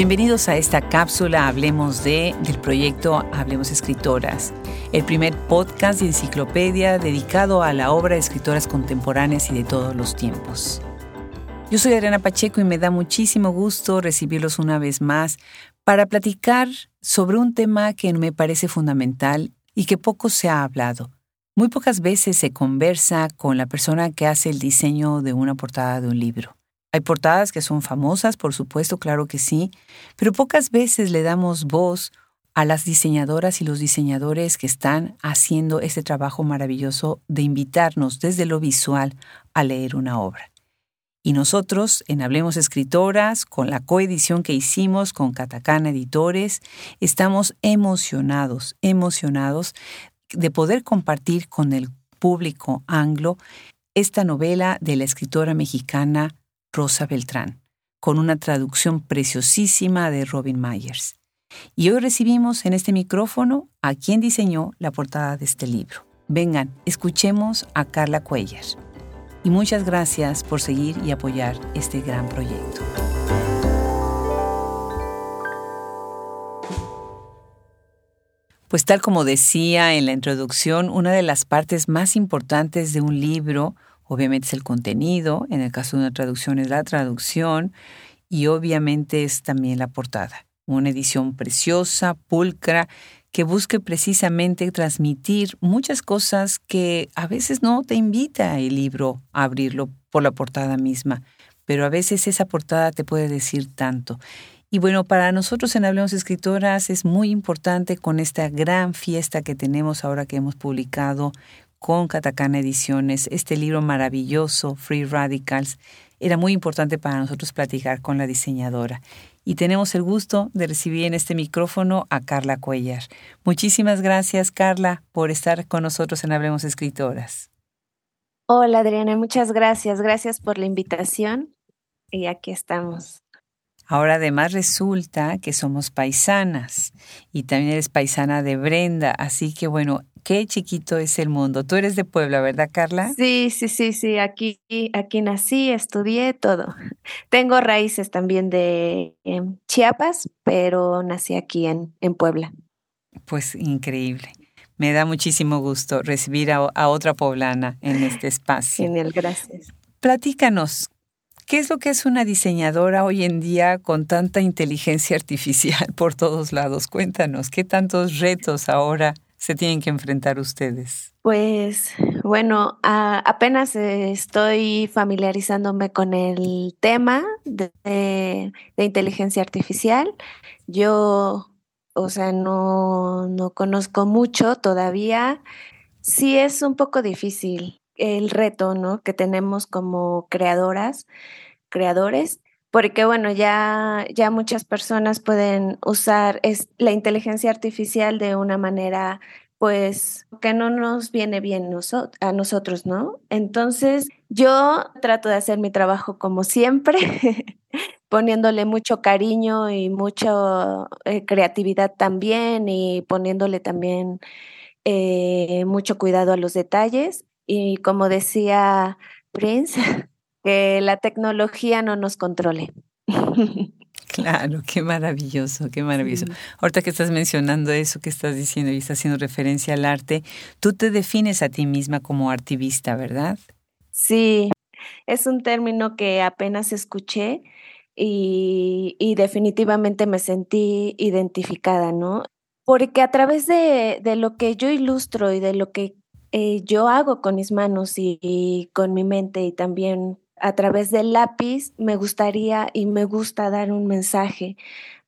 Bienvenidos a esta cápsula Hablemos de del proyecto Hablemos Escritoras, el primer podcast y enciclopedia dedicado a la obra de escritoras contemporáneas y de todos los tiempos. Yo soy Adriana Pacheco y me da muchísimo gusto recibirlos una vez más para platicar sobre un tema que me parece fundamental y que poco se ha hablado. Muy pocas veces se conversa con la persona que hace el diseño de una portada de un libro. Hay portadas que son famosas, por supuesto, claro que sí, pero pocas veces le damos voz a las diseñadoras y los diseñadores que están haciendo este trabajo maravilloso de invitarnos desde lo visual a leer una obra. Y nosotros, en Hablemos Escritoras, con la coedición que hicimos con Catacana Editores, estamos emocionados, emocionados de poder compartir con el público anglo esta novela de la escritora mexicana Rosa Beltrán, con una traducción preciosísima de Robin Myers. Y hoy recibimos en este micrófono a quien diseñó la portada de este libro. Vengan, escuchemos a Carla Cuellar. Y muchas gracias por seguir y apoyar este gran proyecto. Pues tal como decía en la introducción, una de las partes más importantes de un libro Obviamente es el contenido, en el caso de una traducción es la traducción y obviamente es también la portada. Una edición preciosa, pulcra, que busque precisamente transmitir muchas cosas que a veces no te invita el libro a abrirlo por la portada misma, pero a veces esa portada te puede decir tanto. Y bueno, para nosotros en Hablemos Escritoras es muy importante con esta gran fiesta que tenemos ahora que hemos publicado con Katakana Ediciones, este libro maravilloso, Free Radicals, era muy importante para nosotros platicar con la diseñadora. Y tenemos el gusto de recibir en este micrófono a Carla Cuellar. Muchísimas gracias, Carla, por estar con nosotros en Hablemos Escritoras. Hola, Adriana, muchas gracias. Gracias por la invitación. Y aquí estamos. Ahora además resulta que somos paisanas y también eres paisana de Brenda, así que bueno, qué chiquito es el mundo. Tú eres de Puebla, ¿verdad, Carla? Sí, sí, sí, sí, aquí, aquí nací, estudié todo. Tengo raíces también de em, Chiapas, pero nací aquí en, en Puebla. Pues increíble. Me da muchísimo gusto recibir a, a otra poblana en este espacio. Genial, gracias. Platícanos, ¿Qué es lo que es una diseñadora hoy en día con tanta inteligencia artificial por todos lados? Cuéntanos, ¿qué tantos retos ahora se tienen que enfrentar ustedes? Pues bueno, apenas estoy familiarizándome con el tema de, de, inteligencia artificial. Yo, o sea, no, no conozco mucho todavía. Sí es un poco difícil el reto, ¿no? Que tenemos como creadoras, creadores, porque bueno, ya, ya muchas personas pueden usar es, la inteligencia artificial de una manera pues que no nos viene bien a nosotros, ¿no? Entonces yo trato de hacer mi trabajo como siempre, poniéndole mucho cariño y mucha eh, creatividad también y poniéndole también eh, mucho cuidado a los detalles y como decía Prince, que la tecnología no nos controle. Claro, qué maravilloso, qué maravilloso. Ahorita que estás mencionando eso que estás diciendo y estás haciendo referencia al arte, tú te defines a ti misma como artivista, ¿verdad? Sí, es un término que apenas escuché y, y definitivamente me sentí identificada, ¿no? Porque a través de, de, lo que yo ilustro y de lo que eh, yo hago con mis manos y, con mi mente y también a través del lápiz me gustaría y me gusta dar un mensaje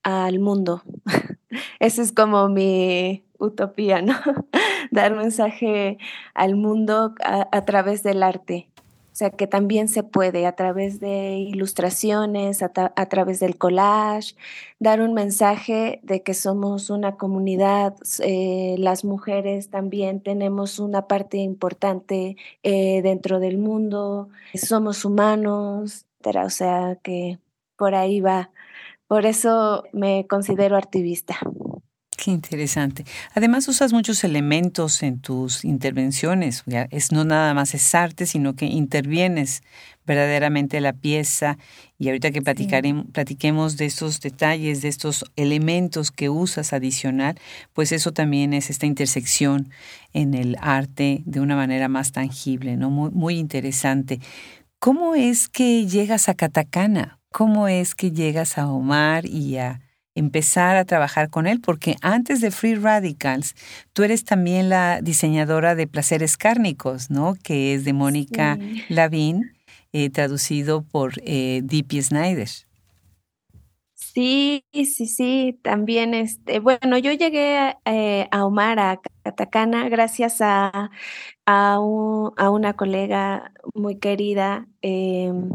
al mundo. Esa es como mi utopía, ¿no? dar mensaje al mundo a través del arte. O sea, que también se puede a través de ilustraciones, a, través del collage, dar un mensaje de que somos una comunidad, eh, las mujeres también tenemos una parte importante eh, dentro del mundo, somos humanos, o sea, que por ahí va. Por eso me considero activista. Qué interesante. Además usas muchos elementos en tus intervenciones. Es no nada más es arte, sino que intervienes verdaderamente la pieza y ahorita que platiquemos de estos detalles, de estos elementos que usas adicional, pues eso también es esta intersección en el arte de una manera más tangible, ¿no? Muy, muy interesante. ¿Cómo es que llegas a Katakana? ¿Cómo es que llegas a Omar y a empezar a trabajar con él, porque antes de Free Radicals, tú eres también la diseñadora de Placeres Cárnicos, ¿no? Que es de Mónica Lavín, eh, traducido por eh, D.P. Snyder. Sí, sí, sí, también, este, bueno, yo llegué eh, a Omar, a Catacana, gracias a, a, una colega muy querida, em,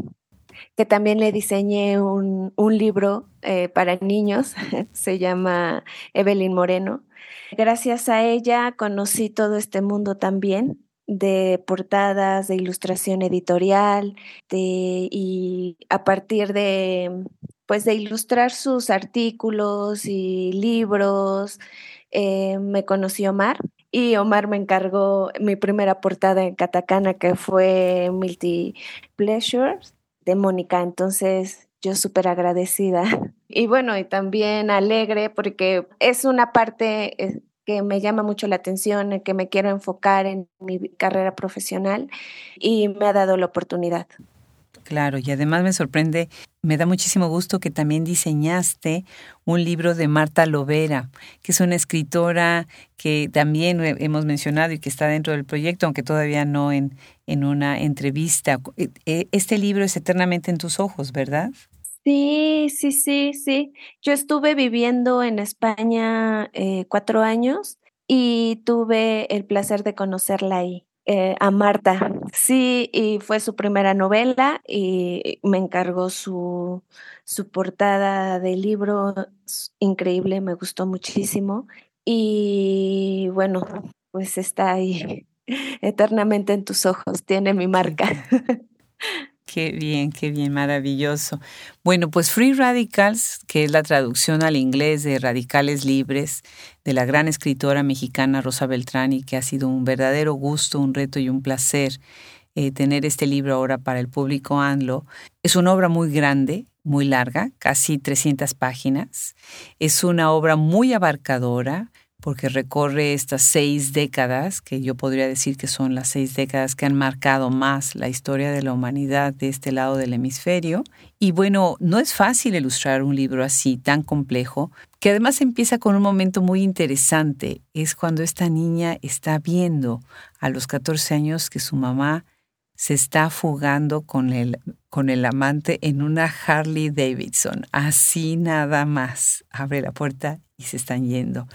que también le diseñé un, libro eh, para niños, se llama Evelyn Moreno. Gracias a ella conocí todo este mundo también de portadas, de ilustración editorial, y a partir de, pues, de ilustrar sus artículos y libros, eh, me conoció Omar y Omar me encargó mi primera portada en Katakana que fue Multi Pleasures de Mónica. Entonces, yo súper agradecida. Y bueno, y también alegre porque es una parte eh, que me llama mucho la atención, que me quiero enfocar en mi carrera profesional y me ha dado la oportunidad. Claro, y además me sorprende, me da muchísimo gusto que también diseñaste un libro de Marta Lovera, que es una escritora que también hemos mencionado y que está dentro del proyecto, aunque todavía no en, en una entrevista. E, e, este libro es eternamente en tus ojos, ¿verdad? Sí, sí, sí, sí. Yo estuve viviendo en España eh, cuatro años y tuve el placer de conocerla ahí. Eh, a Marta. Sí, y fue su primera novela y me encargó su, su portada del libro, increíble, me gustó muchísimo. Y bueno, pues está ahí eternamente en tus ojos, tiene mi marca. Qué bien, qué bien, maravilloso. Bueno, pues Free Radicals, que es la traducción al inglés de Radicales Libres, de la gran escritora mexicana Rosa Beltrán, que ha sido un verdadero gusto, un reto y un placer eh, tener este libro ahora para el público ANLO. Es una obra muy grande, muy larga, casi 300 páginas. Es una obra muy abarcadora, porque recorre estas seis décadas, que yo podría decir que son las seis décadas que han marcado más la historia de la humanidad de este lado del hemisferio. Y bueno, no es fácil ilustrar un libro así, tan complejo, que además empieza con un momento muy interesante. Es cuando esta niña está viendo a los 14 años que su mamá se está fugando con el, con el amante en una Harley Davidson. Así nada más. Abre la puerta y se están yendo.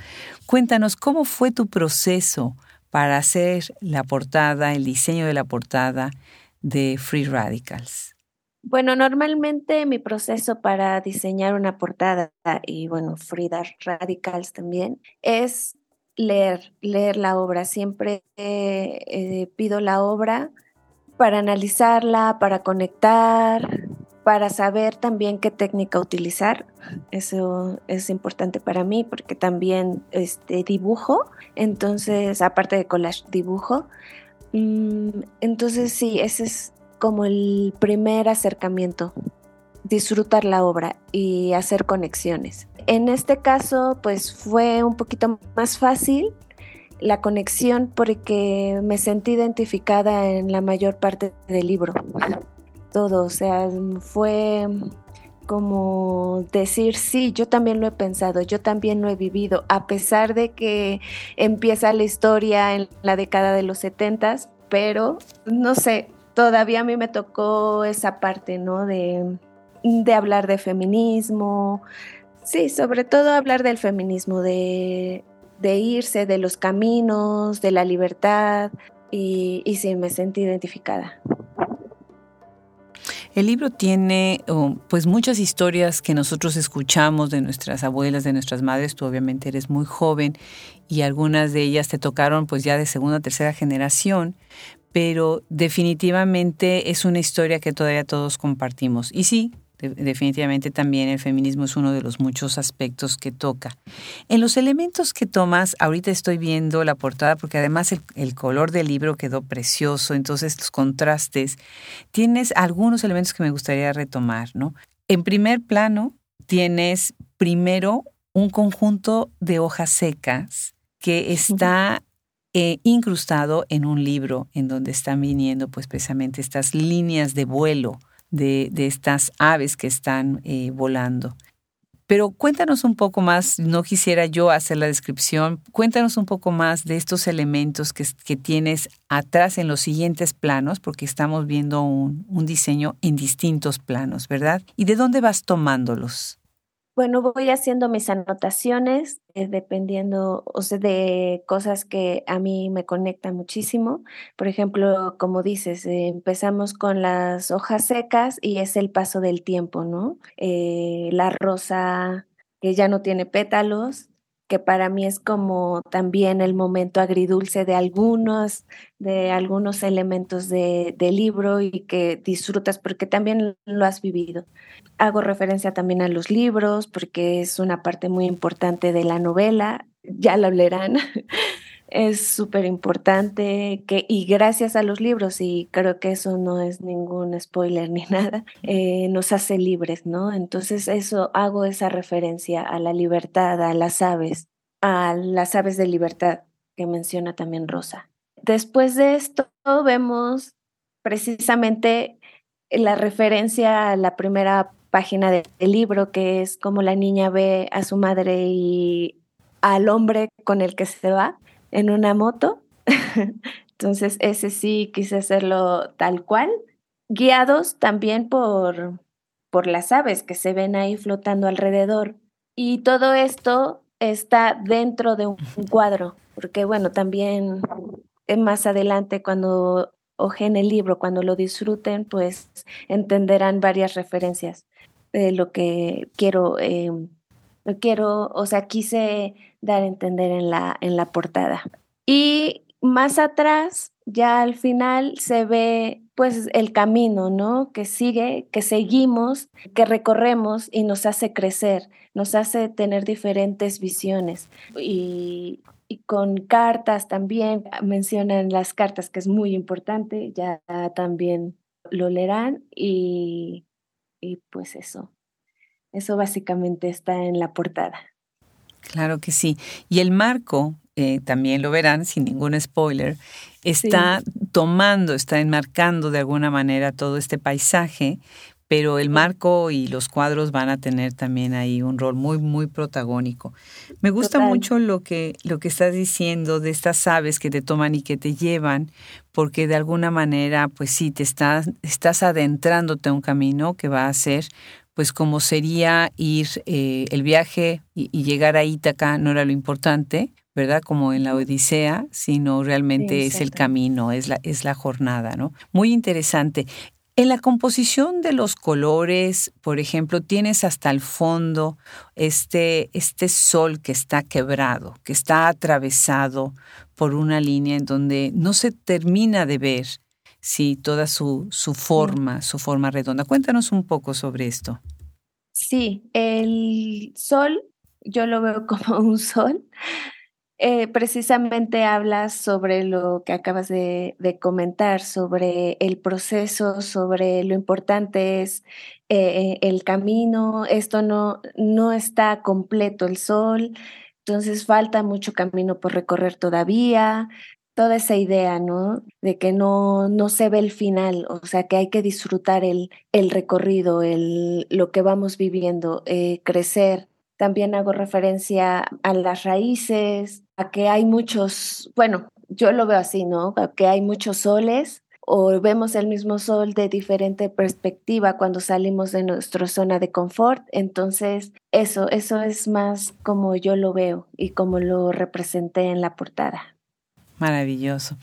Cuéntanos, ¿cómo fue tu proceso para hacer la portada, el diseño de la portada de Free Radicals? Bueno, normalmente mi proceso para diseñar una portada y bueno, Free Radicals también es leer, leer la obra. Siempre eh, pido la obra para analizarla, para conectar, para saber también qué técnica utilizar. Eso es importante para mí porque también este, dibujo, entonces, aparte de collage, dibujo. Mm, entonces, sí, ese es como el primer acercamiento, disfrutar la obra y hacer conexiones. En este caso, pues fue un poquito más fácil la conexión porque me sentí identificada en la mayor parte del libro. Todo, o sea, fue como decir, sí, yo también lo he pensado, yo también lo he vivido, a pesar de que empieza la historia en la década de los setentas, pero no sé, todavía a mí me tocó esa parte, ¿no? De, de hablar de feminismo, sí, sobre todo hablar del feminismo, de de irse de los caminos, de la libertad, y, y sí, me sentí identificada. El libro tiene oh, pues muchas historias que nosotros escuchamos de nuestras abuelas, de nuestras madres. Tú obviamente eres muy joven y algunas de ellas te tocaron pues ya de segunda tercera generación, pero definitivamente es una historia que todavía todos compartimos. Y sí, definitivamente también el feminismo es uno de los muchos aspectos que toca. En los elementos que tomas, ahorita estoy viendo la portada porque además el, el, color del libro quedó precioso, entonces los contrastes, tienes algunos elementos que me gustaría retomar, ¿no? En primer plano, tienes primero un conjunto de hojas secas que está eh, incrustado en un libro en donde están viniendo pues precisamente estas líneas de vuelo de, estas aves que están eh, volando. Pero cuéntanos un poco más, no quisiera yo hacer la descripción, cuéntanos un poco más de estos elementos que, que tienes atrás en los siguientes planos, porque estamos viendo un, un diseño en distintos planos, ¿verdad? ¿Y de dónde vas tomándolos? Bueno, voy haciendo mis anotaciones eh, dependiendo, o sea, de cosas que a mí me conectan muchísimo. Por ejemplo, como dices, eh, empezamos con las hojas secas y es el paso del tiempo, ¿no? Eh, la rosa que ya no tiene pétalos, que para mí es como también el momento agridulce de algunos, de algunos elementos del libro y que disfrutas porque también lo has vivido. Hago referencia también a los libros porque es una parte muy importante de la novela, ya lo leerán. es súper importante que, y gracias a los libros, y creo que eso no es ningún spoiler ni nada, eh, nos hace libres, ¿no? Entonces eso hago esa referencia a la libertad, a las aves, a las aves de libertad que menciona también Rosa. Después de esto vemos precisamente la referencia a la primera página del libro, que es como la niña ve a su madre y al hombre con el que se va en una moto. Entonces, ese sí quise hacerlo tal cual, guiados también por, por las aves que se ven ahí flotando alrededor. Y todo esto está dentro de un cuadro, porque bueno, también más adelante cuando ojen el libro, cuando lo disfruten, pues entenderán varias referencias de lo que quiero, eh, quiero, o sea, quise dar a entender en la, en la portada. Y más atrás, ya al final se ve pues el camino, ¿no? Que sigue, que seguimos, que recorremos y nos hace crecer, nos hace tener diferentes visiones. Y, y con cartas también, mencionan las cartas, que es muy importante, ya también lo leerán y, y pues eso, eso básicamente está en la portada. Claro que sí. Y el marco, eh, también lo verán sin ningún spoiler, está tomando, está enmarcando de alguna manera todo este paisaje, pero el marco y los cuadros van a tener también ahí un rol muy, muy protagónico. Me gusta mucho lo que, lo que estás diciendo de estas aves que te toman y que te llevan, porque de alguna manera, pues sí, te estás, estás adentrándote a un camino que va a ser pues como sería ir eh, el viaje y, llegar a Ítaca no era lo importante, ¿verdad? Como en la Odisea, sino realmente es el camino, es la, es la jornada, ¿no? Muy interesante. En la composición de los colores, por ejemplo, tienes hasta el fondo este, este sol que está quebrado, que está atravesado por una línea en donde no se termina de ver sí, toda su, su forma, su forma redonda. Cuéntanos un poco sobre esto. Sí, el sol, yo lo veo como un sol. Eh, precisamente hablas sobre lo que acabas de, comentar, sobre el proceso, sobre lo importante es eh, el camino. Esto no, no está completo el sol, entonces falta mucho camino por recorrer todavía toda esa idea, ¿no? De que no, no se ve el final, o sea, que hay que disfrutar el, el recorrido, el, lo que vamos viviendo, eh, crecer. También hago referencia a las raíces, a que hay muchos, bueno, yo lo veo así, ¿no? A que hay muchos soles o vemos el mismo sol de diferente perspectiva cuando salimos de nuestra zona de confort. Entonces, eso, eso es más como yo lo veo y como lo representé en la portada. Maravilloso.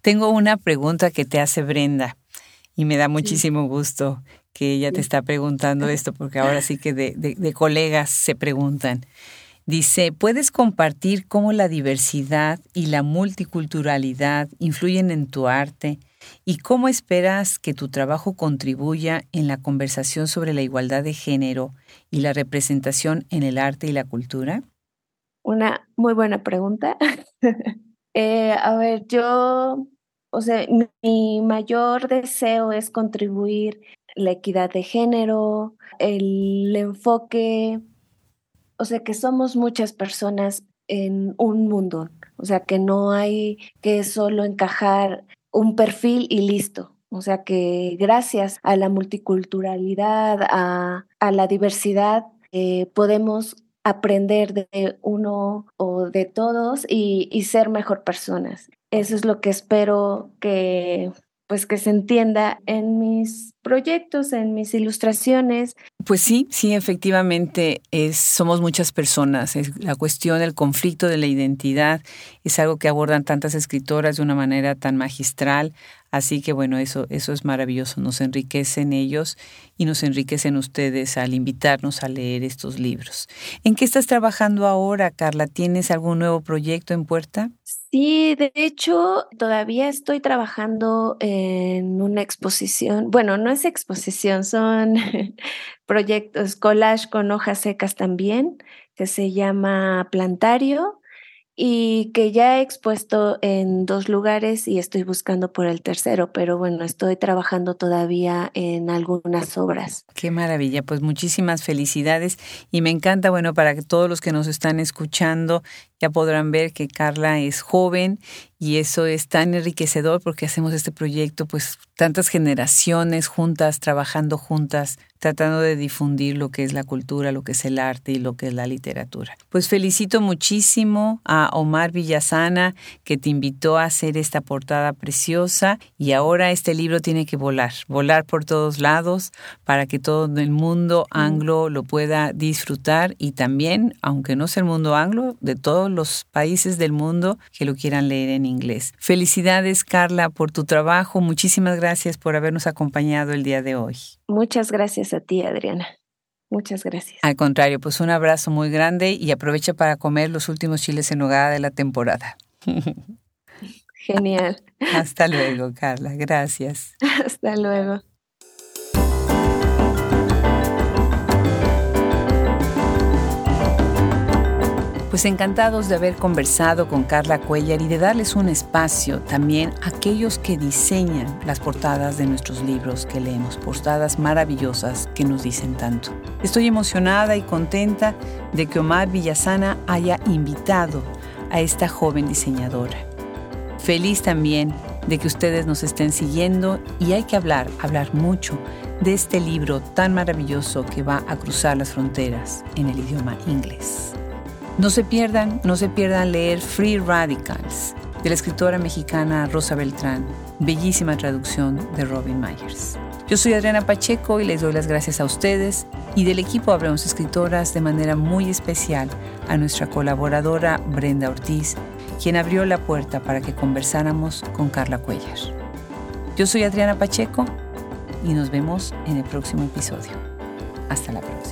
Tengo una pregunta que te hace Brenda y me da muchísimo gusto que ella te está preguntando esto, porque ahora sí que de, de, colegas se preguntan. Dice, ¿puedes compartir cómo la diversidad y la multiculturalidad influyen en tu arte ¿Y cómo esperas que tu trabajo contribuya en la conversación sobre la igualdad de género y la representación en el arte y la cultura? Una muy buena pregunta. Eh, a ver, yo, o sea, mi mayor deseo es contribuir la equidad de género, el enfoque, o sea, que somos muchas personas en un mundo, o sea, que no hay que solo encajar un perfil y listo. O sea que gracias a la multiculturalidad, a, la diversidad, eh, podemos aprender de uno o de todos y, ser mejor personas. Eso es lo que espero que pues que se entienda en mis proyectos, en mis ilustraciones. Pues sí, sí, efectivamente, somos muchas personas. Es la cuestión del conflicto de la identidad es algo que abordan tantas escritoras de una manera tan magistral. Así que bueno, eso, eso es maravilloso. Nos enriquecen ellos y nos enriquecen ustedes al invitarnos a leer estos libros. ¿En qué estás trabajando ahora, Carla? ¿Tienes algún nuevo proyecto en puerta? Sí, de hecho, todavía estoy trabajando en una exposición. Bueno, no es exposición, son proyectos, collage con hojas secas también, que se llama Plantario y que ya he expuesto en dos lugares y estoy buscando por el tercero, pero bueno, estoy trabajando todavía en algunas obras. Qué maravilla, pues muchísimas felicidades y me encanta, bueno, para que todos los que nos están escuchando ya podrán ver que Carla es joven y eso es tan enriquecedor porque hacemos este proyecto, pues tantas generaciones juntas, trabajando juntas, tratando de difundir lo que es la cultura, lo que es el arte y lo que es la literatura. Pues felicito muchísimo a Omar Villasana que te invitó a hacer esta portada preciosa y ahora este libro tiene que volar, volar por todos lados para que todo el mundo anglo lo pueda disfrutar y también, aunque no sea el mundo anglo, de todos los países del mundo que lo quieran leer en inglés. Felicidades Carla por tu trabajo, muchísimas gracias por habernos acompañado el día de hoy. Muchas gracias a ti, Adriana. Muchas gracias. Al contrario, pues un abrazo muy grande y aprovecha para comer los últimos chiles en nogada de la temporada. Genial. Hasta luego, Carla. Gracias. Hasta luego. Pues encantados de haber conversado con Carla Cuellar y de darles un espacio también a aquellos que diseñan las portadas de nuestros libros que leemos, portadas maravillosas que nos dicen tanto. Estoy emocionada y contenta de que Omar Villasana haya invitado a esta joven diseñadora. Feliz también de que ustedes nos estén siguiendo y hay que hablar, hablar mucho de este libro tan maravilloso que va a cruzar las fronteras en el idioma inglés. No se pierdan, no se pierdan leer Free Radicals de la escritora mexicana Rosa Beltrán, bellísima traducción de Robin Myers. Yo soy Adriana Pacheco y les doy las gracias a ustedes y del equipo Hablemos Escritoras de manera muy especial a nuestra colaboradora Brenda Ortiz, quien abrió la puerta para que conversáramos con Carla Cuellar. Yo soy Adriana Pacheco y nos vemos en el próximo episodio. Hasta la próxima.